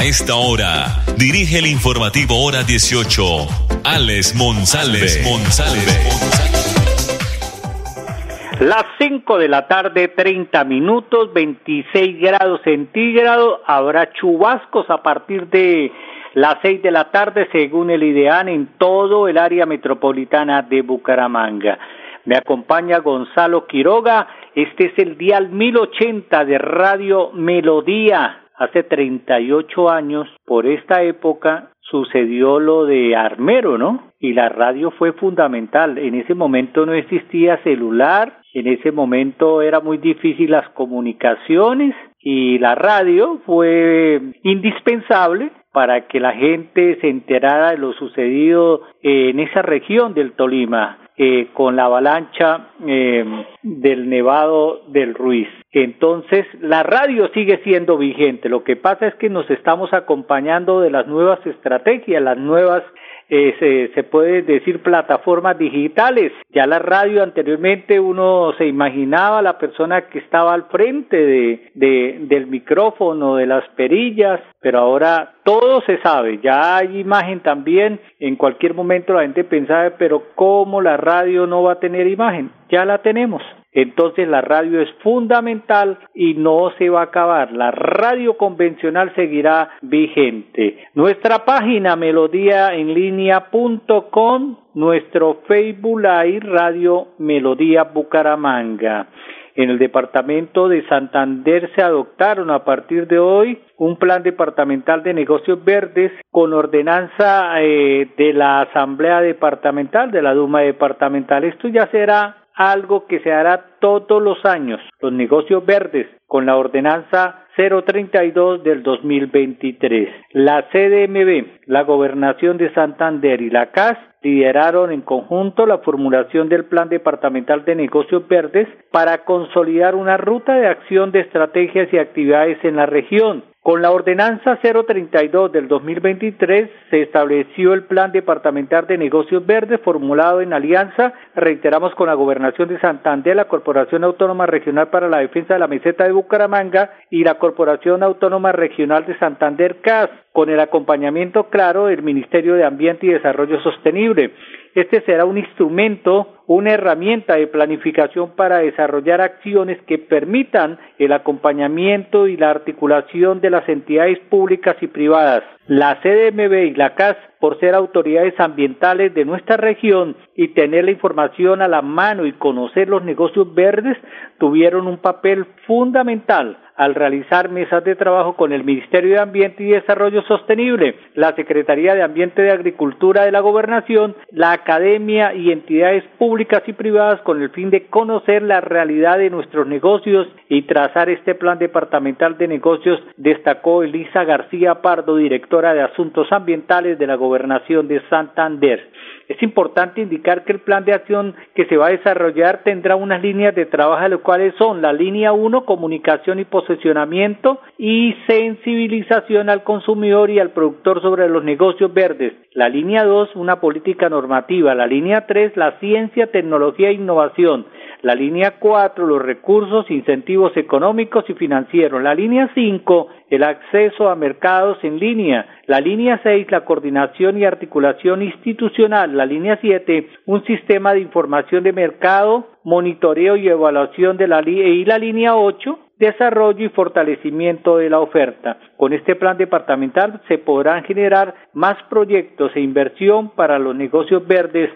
A esta hora, dirige el informativo Hora 18, Alex Monsalve. Las 5 de la tarde, 30 minutos, 26 grados centígrados. Habrá chubascos a partir de las 6 de la tarde, según el IDEAN, en todo el área metropolitana de Bucaramanga. Me acompaña Gonzalo Quiroga. Este es el dial 1080 de Radio Melodía. Hace 38 años, por esta época, sucedió lo de Armero, ¿no? Y la radio fue fundamental. En ese momento no existía celular, en ese momento era muy difícil las comunicaciones y la radio fue indispensable para que la gente se enterara de lo sucedido en esa región del Tolima eh, con la avalancha eh, del Nevado del Ruiz. Entonces, la radio sigue siendo vigente. Lo que pasa es que nos estamos acompañando de las nuevas estrategias, las nuevas eh, se, puede decir plataformas digitales. Ya la radio anteriormente uno se imaginaba la persona que estaba al frente de, de, del micrófono, de las perillas, pero ahora todo se sabe, ya hay imagen también, en cualquier momento la gente pensaba, pero ¿cómo la radio no va a tener imagen? Ya la tenemos. Entonces la radio es fundamental y no se va a acabar. La radio convencional seguirá vigente. Nuestra página melodíaenlínea.com, nuestro Facebook Live Radio Melodía Bucaramanga. En el departamento de Santander se adoptaron a partir de hoy un plan departamental de negocios verdes con ordenanza eh, de la Asamblea Departamental, de la Duma Departamental. Esto ya será algo que se hará todos los años, los negocios verdes, con la ordenanza 032 del 2023. La CDMB, la Gobernación de Santander y la CAS lideraron en conjunto la formulación del Plan Departamental de Negocios Verdes para consolidar una ruta de acción de estrategias y actividades en la región con la ordenanza 032 del 2023 se estableció el Plan Departamental de Negocios Verdes formulado en alianza, reiteramos, con la Gobernación de Santander, la Corporación Autónoma Regional para la Defensa de la Meseta de Bucaramanga y la Corporación Autónoma Regional de Santander CAS, con el acompañamiento claro del Ministerio de Ambiente y Desarrollo Sostenible. Este será un instrumento, una herramienta de planificación para desarrollar acciones que permitan el acompañamiento y la articulación de las entidades públicas y privadas. La CDMB y la CAS, por ser autoridades ambientales de nuestra región y tener la información a la mano y conocer los negocios verdes, tuvieron un papel fundamental al realizar mesas de trabajo con el Ministerio de Ambiente y Desarrollo Sostenible, la Secretaría de Ambiente de Agricultura de la Gobernación, la Academia y entidades públicas y privadas con el fin de conocer la realidad de nuestros negocios y trazar este plan departamental de negocios, destacó Elisa García Pardo, directora de Asuntos Ambientales de la Gobernación de Santander. Es importante indicar que el plan de acción que se va a desarrollar tendrá unas líneas de trabajo, las cuales son la línea 1, comunicación y posicionamiento y sensibilización al consumidor y al productor sobre los negocios verdes. La línea 2, una política normativa. La línea 3, la ciencia, tecnología e innovación. La línea 4, los recursos, incentivos económicos y financieros. La línea 5, el acceso a mercados en línea. La línea 6, la coordinación y articulación institucional. La línea 7, un sistema de información de mercado, monitoreo y evaluación de la y la línea 8, desarrollo y fortalecimiento de la oferta. Con este plan departamental se podrán generar más proyectos e inversión para los negocios verdes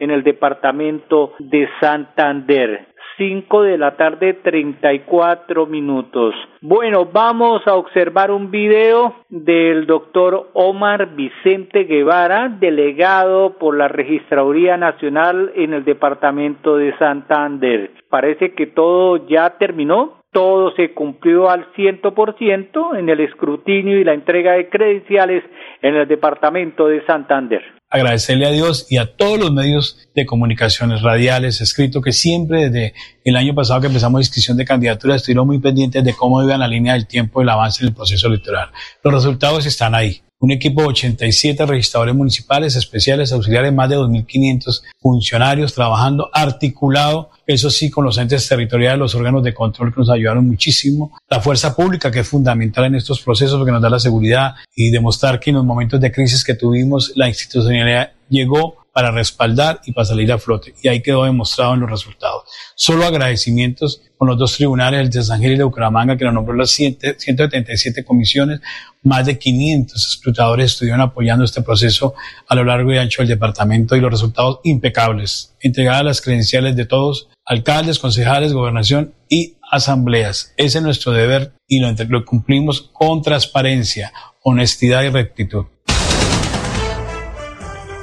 en el departamento de Santander. 5 de la tarde 34 minutos. Bueno, vamos a observar un video del doctor Omar Vicente Guevara, delegado por la Registraduría Nacional en el departamento de Santander. Parece que todo ya terminó todo se cumplió al ciento por ciento en el escrutinio y la entrega de credenciales en el departamento de Santander. Agradecerle a Dios y a todos los medios de comunicaciones radiales, escrito, que siempre desde el año pasado que empezamos la inscripción de candidaturas estuvieron muy pendientes de cómo iba la línea del tiempo del avance en el proceso electoral. Los resultados están ahí un equipo de 87 registradores municipales, especiales, auxiliares, más de 2.500 funcionarios trabajando articulado, eso sí, con los entes territoriales, los órganos de control que nos ayudaron muchísimo, la fuerza pública que es fundamental en estos procesos porque nos da la seguridad y demostrar que en los momentos de crisis que tuvimos la institucionalidad llegó para respaldar y para salir a flote. Y ahí quedó demostrado en los resultados. Solo agradecimientos con los dos tribunales, el de San Gil y de Bucaramanga, que nos nombró las 177 comisiones, más de 500 escrutadores estuvieron apoyando este proceso a lo largo y ancho del departamento y los resultados impecables. Entregadas las credenciales de todos, alcaldes, concejales, gobernación y asambleas. Ese es nuestro deber y lo, lo cumplimos con transparencia, honestidad y rectitud.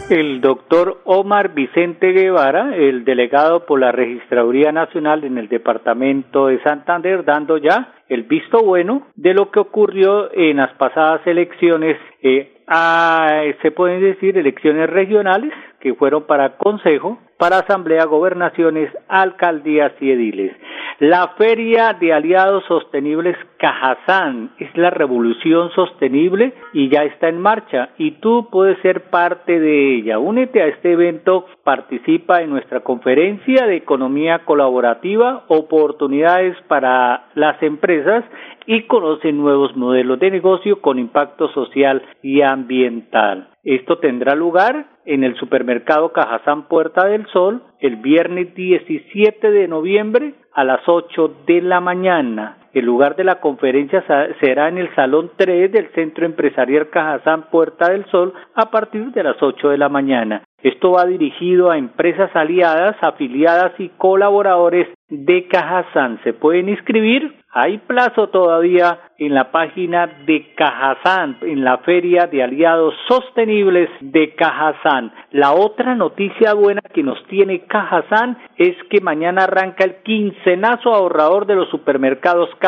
El doctor Omar Vicente Guevara, el delegado por la Registraduría Nacional en el departamento de Santander, dando ya el visto bueno de lo que ocurrió en las pasadas elecciones, eh, a, se pueden decir elecciones regionales que fueron para consejo, para asamblea, gobernaciones, alcaldías y ediles. La Feria de Aliados Sostenibles Cajazán es la revolución sostenible y ya está en marcha y tú puedes ser parte de ella. Únete a este evento, participa en nuestra conferencia de economía colaborativa, oportunidades para las empresas y conoce nuevos modelos de negocio con impacto social y ambiental. Esto tendrá lugar en el supermercado Cajazán Puerta del Sol el viernes 17 de noviembre a las 8 de la mañana. El lugar de la conferencia será en el Salón 3 del Centro Empresarial Cajazán Puerta del Sol a partir de las 8 de la mañana. Esto va dirigido a empresas aliadas, afiliadas y colaboradores de Cajazán. Se pueden inscribir hay plazo todavía en la página de Cajazán, en la Feria de Aliados Sostenibles de Cajazán. La otra noticia buena que nos tiene Cajazán es que mañana arranca el quincenazo ahorrador de los supermercados Cajazán,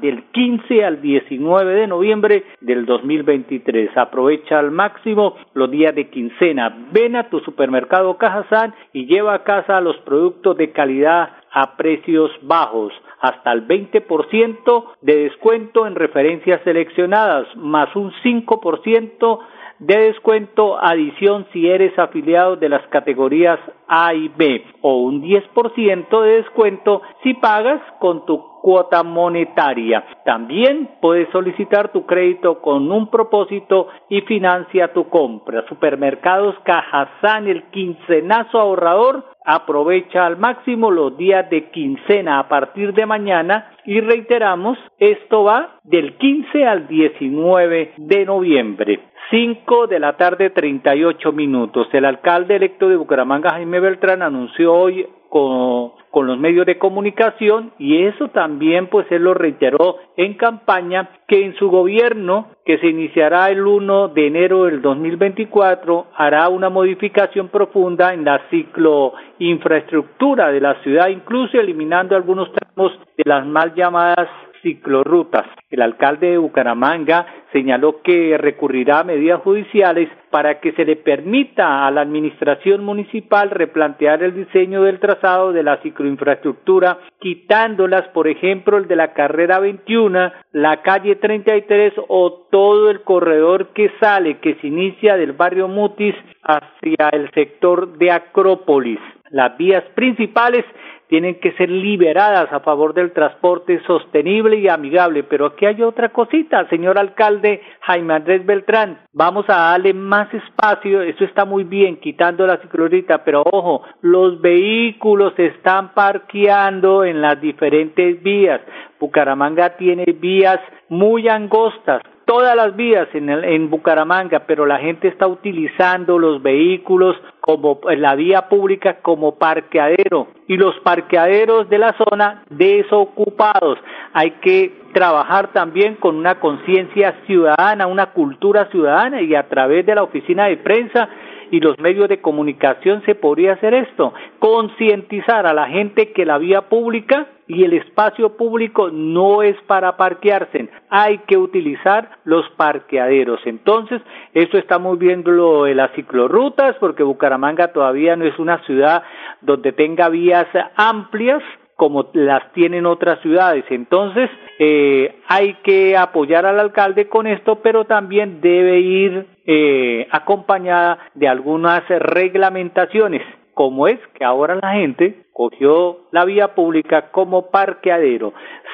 del 15 al 19 de noviembre del 2023. Aprovecha al máximo los días de quincena. Ven a tu supermercado Cajazán y lleva a casa los productos de calidad a precios bajos hasta el 20% de descuento en referencias seleccionadas, más un 5% de descuento adición si eres afiliado de las categorías A y B o un 10% de descuento si pagas con tu cuota monetaria. También puedes solicitar tu crédito con un propósito y financia tu compra. Supermercados Cajazán, el quincenazo ahorrador, aprovecha al máximo los días de quincena a partir de mañana y reiteramos, esto va del 15 al 19 de noviembre. 5 de la tarde 38 minutos. El alcalde electo de Bucaramanga, Jaime Beltrán, anunció hoy con, los medios de comunicación y eso también pues él lo reiteró en campaña que en su gobierno que se iniciará el 1 de enero del 2024 hará una modificación profunda en la ciclo infraestructura de la ciudad incluso eliminando algunos tramos de las mal llamadas ciclorrutas. El alcalde de Bucaramanga señaló que recurrirá a medidas judiciales para que se le permita a la administración municipal replantear el diseño del trazado de la cicloinfraestructura, quitándolas, por ejemplo, el de la carrera 21, la calle 33 o todo el corredor que sale, que se inicia del barrio Mutis hacia el sector de Acrópolis. Las vías principales tienen que ser liberadas a favor del transporte sostenible y amigable. Pero aquí hay otra cosita, señor alcalde Jaime Andrés Beltrán. Vamos a darle más espacio, eso está muy bien, quitando la ciclorita, pero ojo, los vehículos están parqueando en las diferentes vías. Bucaramanga tiene vías muy angostas, todas las vías en, en Bucaramanga, pero la gente está utilizando los vehículos como la vía pública como parqueadero y los parqueaderos de la zona desocupados. Hay que trabajar también con una conciencia ciudadana, una cultura ciudadana y a través de la oficina de prensa y los medios de comunicación se podría hacer esto, concientizar a la gente que la vía pública y el espacio público no es para parquearse, hay que utilizar los parqueaderos. Entonces, esto estamos viendo en las ciclorrutas porque Bucaramanga todavía no es una ciudad donde tenga vías amplias como las tienen otras ciudades. Entonces, eh, hay que apoyar al alcalde con esto, pero también debe ir eh, acompañada de algunas reglamentaciones como es que ahora la gente cogió la vía pública como parqueadero.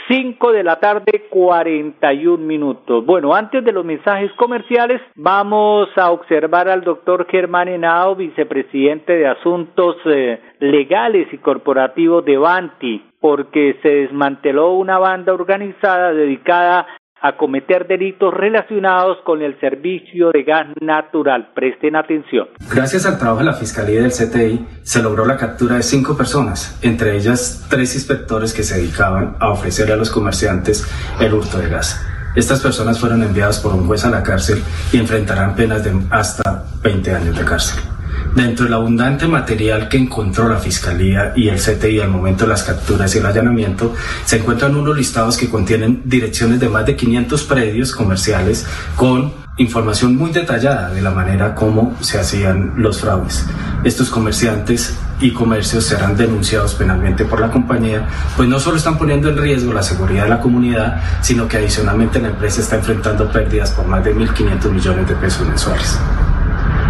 Cinco de la tarde, cuarenta y un minutos. Bueno, antes de los mensajes comerciales, vamos a observar al doctor Germán Henao, vicepresidente de Asuntos eh, Legales y Corporativos de Banti, porque se desmanteló una banda organizada dedicada a cometer delitos relacionados con el servicio de gas natural. Presten atención. Gracias al trabajo de la Fiscalía del CTI se logró la captura de cinco personas, entre ellas tres inspectores que se dedicaban a ofrecer a los comerciantes el hurto de gas. Estas personas fueron enviadas por un juez a la cárcel y enfrentarán penas de hasta 20 años de cárcel. Dentro del abundante material que encontró la Fiscalía y el CTI al momento de las capturas y el allanamiento, se encuentran unos listados que contienen direcciones de más de 500 predios comerciales con información muy detallada de la manera como se hacían los fraudes. Estos comerciantes y comercios serán denunciados penalmente por la compañía, pues no solo están poniendo en riesgo la seguridad de la comunidad, sino que adicionalmente la empresa está enfrentando pérdidas por más de 1.500 millones de pesos mensuales.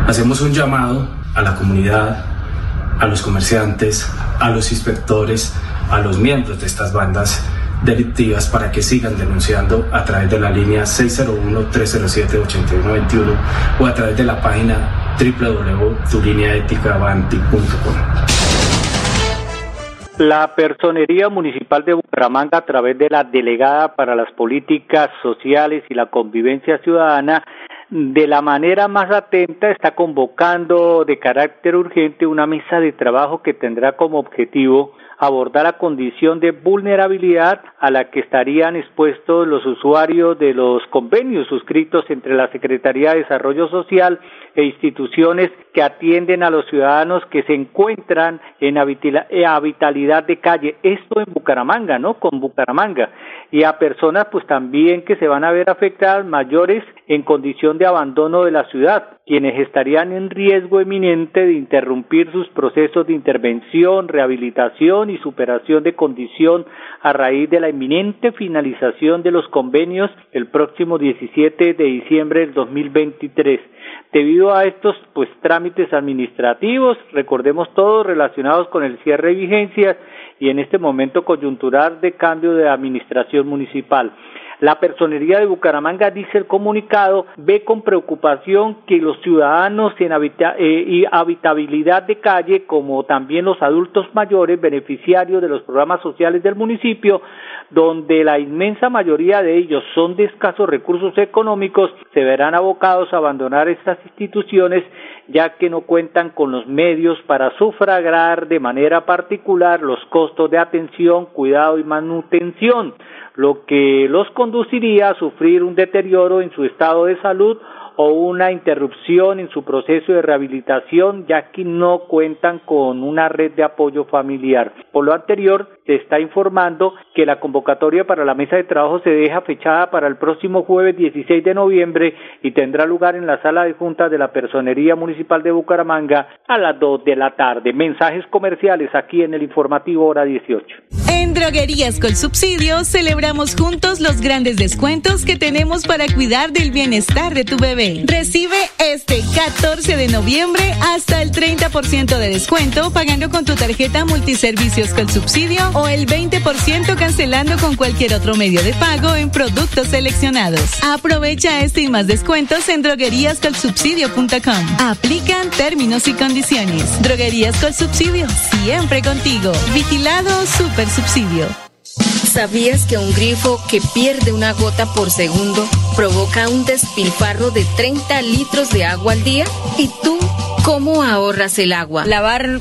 Hacemos un llamado a la comunidad, a los comerciantes, a los inspectores, a los miembros de estas bandas delictivas para que sigan denunciando a través de la línea 601-307-8121 o a través de la página www.tulineaeticabanti.com. La Personería Municipal de Bucaramanga, a través de la Delegada para las Políticas Sociales y la Convivencia Ciudadana, de la manera más atenta está convocando de carácter urgente una mesa de trabajo que tendrá como objetivo abordar la condición de vulnerabilidad a la que estarían expuestos los usuarios de los convenios suscritos entre la Secretaría de Desarrollo Social e instituciones que atienden a los ciudadanos que se encuentran en habitabilidad de calle. Esto en Bucaramanga, ¿no? Con Bucaramanga. Y a personas pues también que se van a ver afectadas mayores en condición de abandono de la ciudad, quienes estarían en riesgo eminente de interrumpir sus procesos de intervención, rehabilitación y superación de condición a raíz de la inminente finalización de los convenios el próximo 17 de diciembre del 2023. Debido a estos pues trámites administrativos, recordemos todos relacionados con el cierre de vigencias y en este momento coyuntural de cambio de administración municipal. La personería de Bucaramanga, dice el comunicado, ve con preocupación que los ciudadanos en eh, habitabilidad de calle, como también los adultos mayores beneficiarios de los programas sociales del municipio, donde la inmensa mayoría de ellos son de escasos recursos económicos, se verán abocados a abandonar estas instituciones ya que no cuentan con los medios para sufragar de manera particular los costos de atención, cuidado y manutención lo que los conduciría a sufrir un deterioro en su estado de salud o una interrupción en su proceso de rehabilitación ya que no cuentan con una red de apoyo familiar. Por lo anterior, se está informando que la convocatoria para la mesa de trabajo se deja fechada para el próximo jueves 16 de noviembre y tendrá lugar en la sala de juntas de la Personería Municipal de Bucaramanga a las 2 de la tarde. Mensajes comerciales aquí en el informativo hora 18. En Droguerías con Subsidio celebramos juntos los grandes descuentos que tenemos para cuidar del bienestar de tu bebé. Recibe este 14 de noviembre hasta el 30% de descuento pagando con tu tarjeta multiservicios con subsidio o el 20% cancelando con cualquier otro medio de pago en productos seleccionados. Aprovecha este y más descuentos en drogueríascolsubsidio.com. Aplican términos y condiciones. Droguerías con subsidio, siempre contigo. Vigilado Super Subsidio. ¿Sabías que un grifo que pierde una gota por segundo provoca un despilfarro de 30 litros de agua al día? ¿Y tú cómo ahorras el agua? Lavar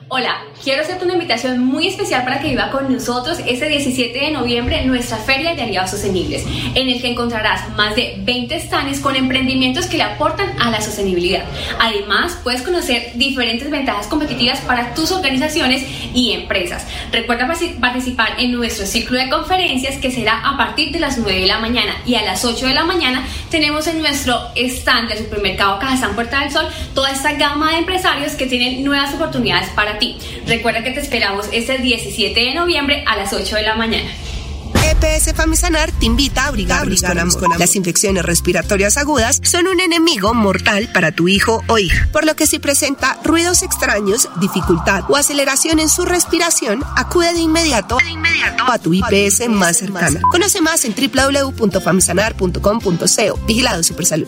Hola, quiero hacerte una invitación muy especial para que viva con nosotros este 17 de noviembre nuestra Feria de Aliados Sostenibles, en el que encontrarás más de 20 stands con emprendimientos que le aportan a la sostenibilidad. Además, puedes conocer diferentes ventajas competitivas para tus organizaciones y empresas. Recuerda participar en nuestro ciclo de conferencias que será a partir de las 9 de la mañana y a las 8 de la mañana tenemos en nuestro stand de supermercado Cajazán Puerta del Sol toda esta gama de empresarios que tienen nuevas oportunidades para ti. Recuerda que te esperamos este 17 de noviembre a las 8 de la mañana. EPS Famisanar te invita a abrigarnos con amor. Las infecciones respiratorias agudas son un enemigo mortal para tu hijo o hija, por lo que si presenta ruidos extraños, dificultad o aceleración en su respiración, acude de inmediato, a tu IPS más cercana. Conoce más en www.famisanar.com.co. Vigilado Supersalud.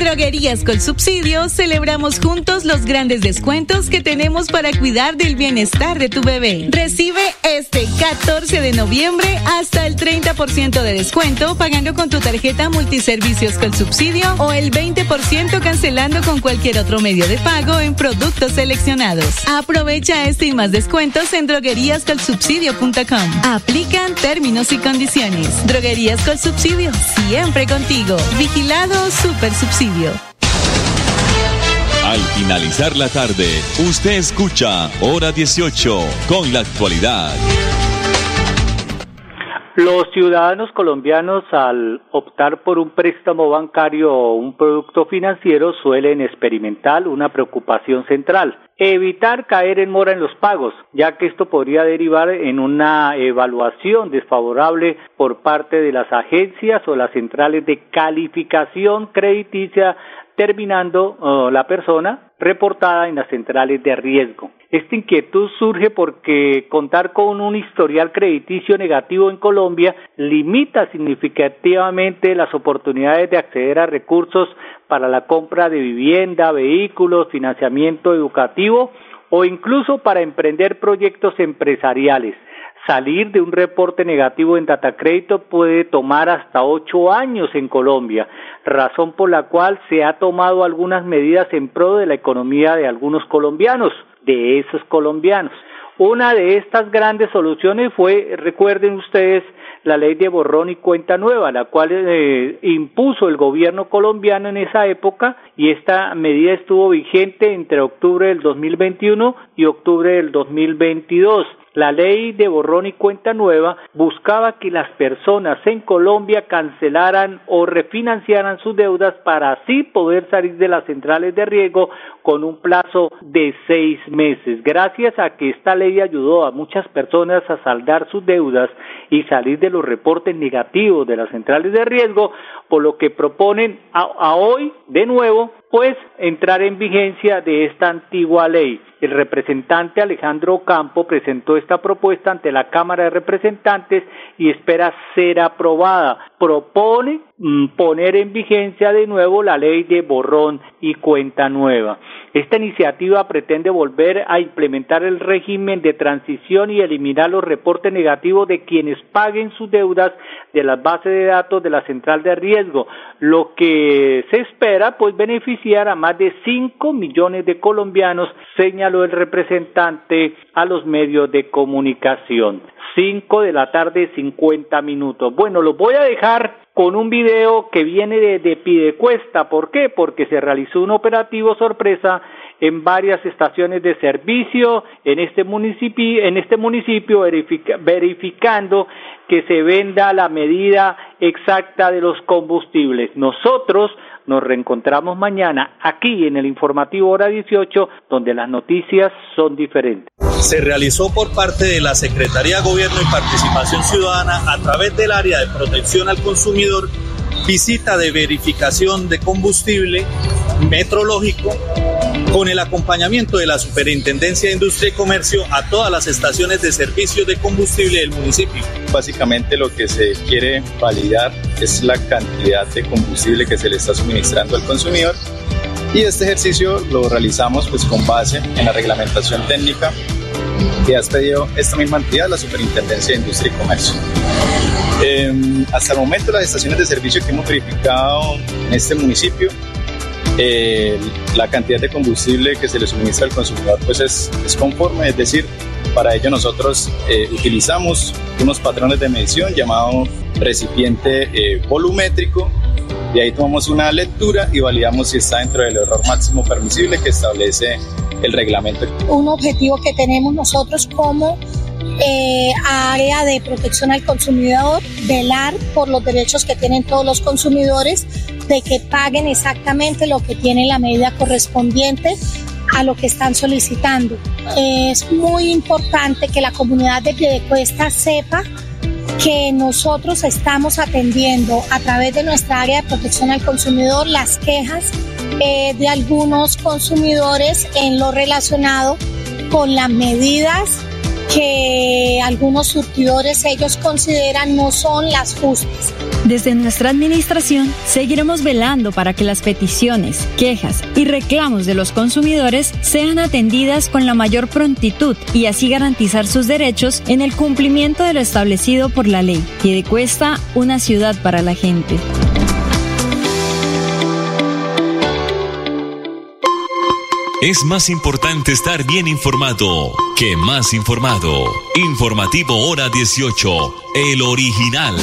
Droguerías con Subsidio celebramos juntos los grandes descuentos que tenemos para cuidar del bienestar de tu bebé. Recibe este 14 de noviembre hasta el 30% de descuento pagando con tu tarjeta multiservicios con subsidio o el 20% cancelando con cualquier otro medio de pago en productos seleccionados. Aprovecha este y más descuentos en drogueríascolsubsidio.com. Aplican términos y condiciones. Droguerías con Subsidio, siempre contigo. Vigilado Super Subsidio. Al finalizar la tarde, usted escucha Hora 18 con la actualidad. Los ciudadanos colombianos al optar por un préstamo bancario o un producto financiero suelen experimentar una preocupación central, evitar caer en mora en los pagos, ya que esto podría derivar en una evaluación desfavorable por parte de las agencias o las centrales de calificación crediticia terminando oh, la persona reportada en las centrales de riesgo. Esta inquietud surge porque contar con un historial crediticio negativo en Colombia limita significativamente las oportunidades de acceder a recursos para la compra de vivienda, vehículos, financiamiento educativo o incluso para emprender proyectos empresariales. Salir de un reporte negativo en Datacrédito puede tomar hasta ocho años en Colombia, razón por la cual se ha tomado algunas medidas en pro de la economía de algunos colombianos, de esos colombianos. Una de estas grandes soluciones fue, recuerden ustedes, la ley de borrón y cuenta nueva, la cual eh, impuso el gobierno colombiano en esa época y esta medida estuvo vigente entre octubre del 2021 y octubre del 2022. La ley de borrón y cuenta nueva buscaba que las personas en Colombia cancelaran o refinanciaran sus deudas para así poder salir de las centrales de riesgo con un plazo de seis meses. Gracias a que esta ley ayudó a muchas personas a saldar sus deudas y salir de los reportes negativos de las centrales de riesgo, por lo que proponen a, hoy de nuevo pues entrar en vigencia de esta antigua ley. El representante Alejandro Campo presentó esta propuesta ante la Cámara de Representantes y espera ser aprobada. Propone mm, poner en vigencia de nuevo la ley de borrón y cuenta nueva. Esta iniciativa pretende volver a implementar el régimen de transición y eliminar los reportes negativos de quienes paguen sus deudas de las bases de datos de la central de riesgo, lo que se espera pues beneficiar a más de 5 millones de colombianos, señaló el representante a los medios de comunicación. 5 de la tarde 50 minutos. Bueno, los voy a dejar con un video que viene de, de Pidecuesta. ¿Por qué? Porque se realizó un operativo sorpresa en varias estaciones de servicio en este municipio, en este municipio verificando que se venda la medida exacta de los combustibles. Nosotros nos reencontramos mañana aquí en el informativo hora 18, donde las noticias son diferentes. Se realizó por parte de la Secretaría de Gobierno y Participación Ciudadana a través del área de protección al consumidor visita de verificación de combustible metrológico con el acompañamiento de la Superintendencia de Industria y Comercio a todas las estaciones de servicio de combustible del municipio. Básicamente lo que se quiere validar es la cantidad de combustible que se le está suministrando al consumidor y este ejercicio lo realizamos pues con base en la reglamentación técnica que ha expedido esta misma entidad, la Superintendencia de Industria y Comercio. Em, hasta el momento las estaciones de servicio que hemos verificado en este municipio eh, la cantidad de combustible que se le suministra al consumidor pues es, es conforme, es decir, para ello nosotros eh, utilizamos unos patrones de medición llamado recipiente eh, volumétrico y ahí tomamos una lectura y validamos si está dentro del error máximo permisible que establece el reglamento. Un objetivo que tenemos nosotros como eh, área de protección al consumidor, velar por los derechos que tienen todos los consumidores, de que paguen exactamente lo que tiene la medida correspondiente a lo que están solicitando. Es muy importante que la comunidad de Piedecuesta sepa que nosotros estamos atendiendo a través de nuestra área de protección al consumidor las quejas eh, de algunos consumidores en lo relacionado con las medidas que algunos surtidores ellos consideran no son las justas. Desde nuestra administración seguiremos velando para que las peticiones, quejas y reclamos de los consumidores sean atendidas con la mayor prontitud y así garantizar sus derechos en el cumplimiento de lo establecido por la ley, que de cuesta una ciudad para la gente. Es más importante estar bien informado que más informado. Informativo Hora 18, el original.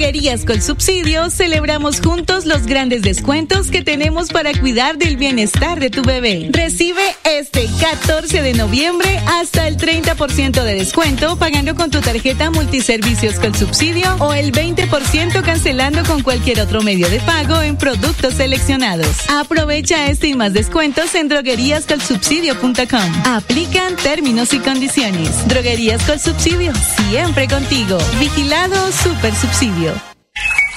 Droguerías con Subsidio celebramos juntos los grandes descuentos que tenemos para cuidar del bienestar de tu bebé. Recibe este 14 de noviembre hasta el 30% de descuento pagando con tu tarjeta multiservicios con subsidio o el 20% cancelando con cualquier otro medio de pago en productos seleccionados. Aprovecha este y más descuentos en drogueríascolsubsidio.com. Aplican términos y condiciones. Droguerías con Subsidio, siempre contigo. Vigilado Super Subsidio.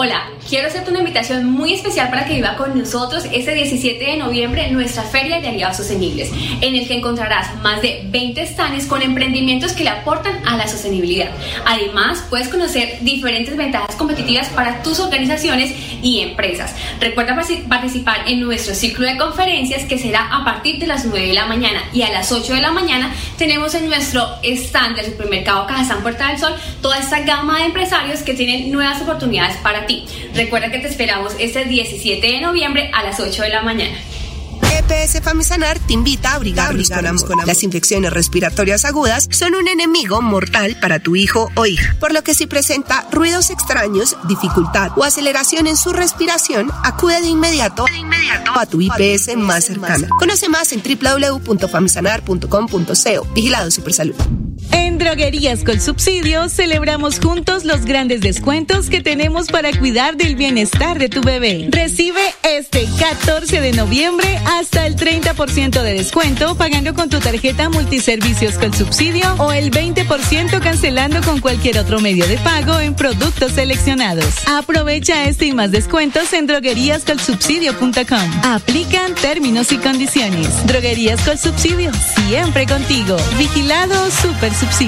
Hola, quiero hacerte una invitación muy especial para que viva con nosotros este 17 de noviembre nuestra Feria de Aliados Sostenibles, en el que encontrarás más de 20 stands con emprendimientos que le aportan a la sostenibilidad. Además, puedes conocer diferentes ventajas competitivas para tus organizaciones y empresas. Recuerda participar en nuestro ciclo de conferencias que será a partir de las 9 de la mañana y a las 8 de la mañana tenemos en nuestro stand del supermercado Cajazán Puerta del Sol toda esta gama de empresarios que tienen nuevas oportunidades para ti. Recuerda que te esperamos este 17 de noviembre a las 8 de la mañana. EPS Famisanar te invita a abrigarnos con amor. Las infecciones respiratorias agudas son un enemigo mortal para tu hijo o hija, por lo que si presenta ruidos extraños, dificultad o aceleración en su respiración, acude de inmediato, a tu IPS más cercana. Conoce más en www.famisanar.com.co. Vigilado Supersalud. Droguerías con Subsidio celebramos juntos los grandes descuentos que tenemos para cuidar del bienestar de tu bebé. Recibe este 14 de noviembre hasta el 30% de descuento pagando con tu tarjeta multiservicios con subsidio o el 20% cancelando con cualquier otro medio de pago en productos seleccionados. Aprovecha este y más descuentos en drogueríascolsubsidio.com. Aplican términos y condiciones. Droguerías con Subsidio, siempre contigo. Vigilado Super Subsidio.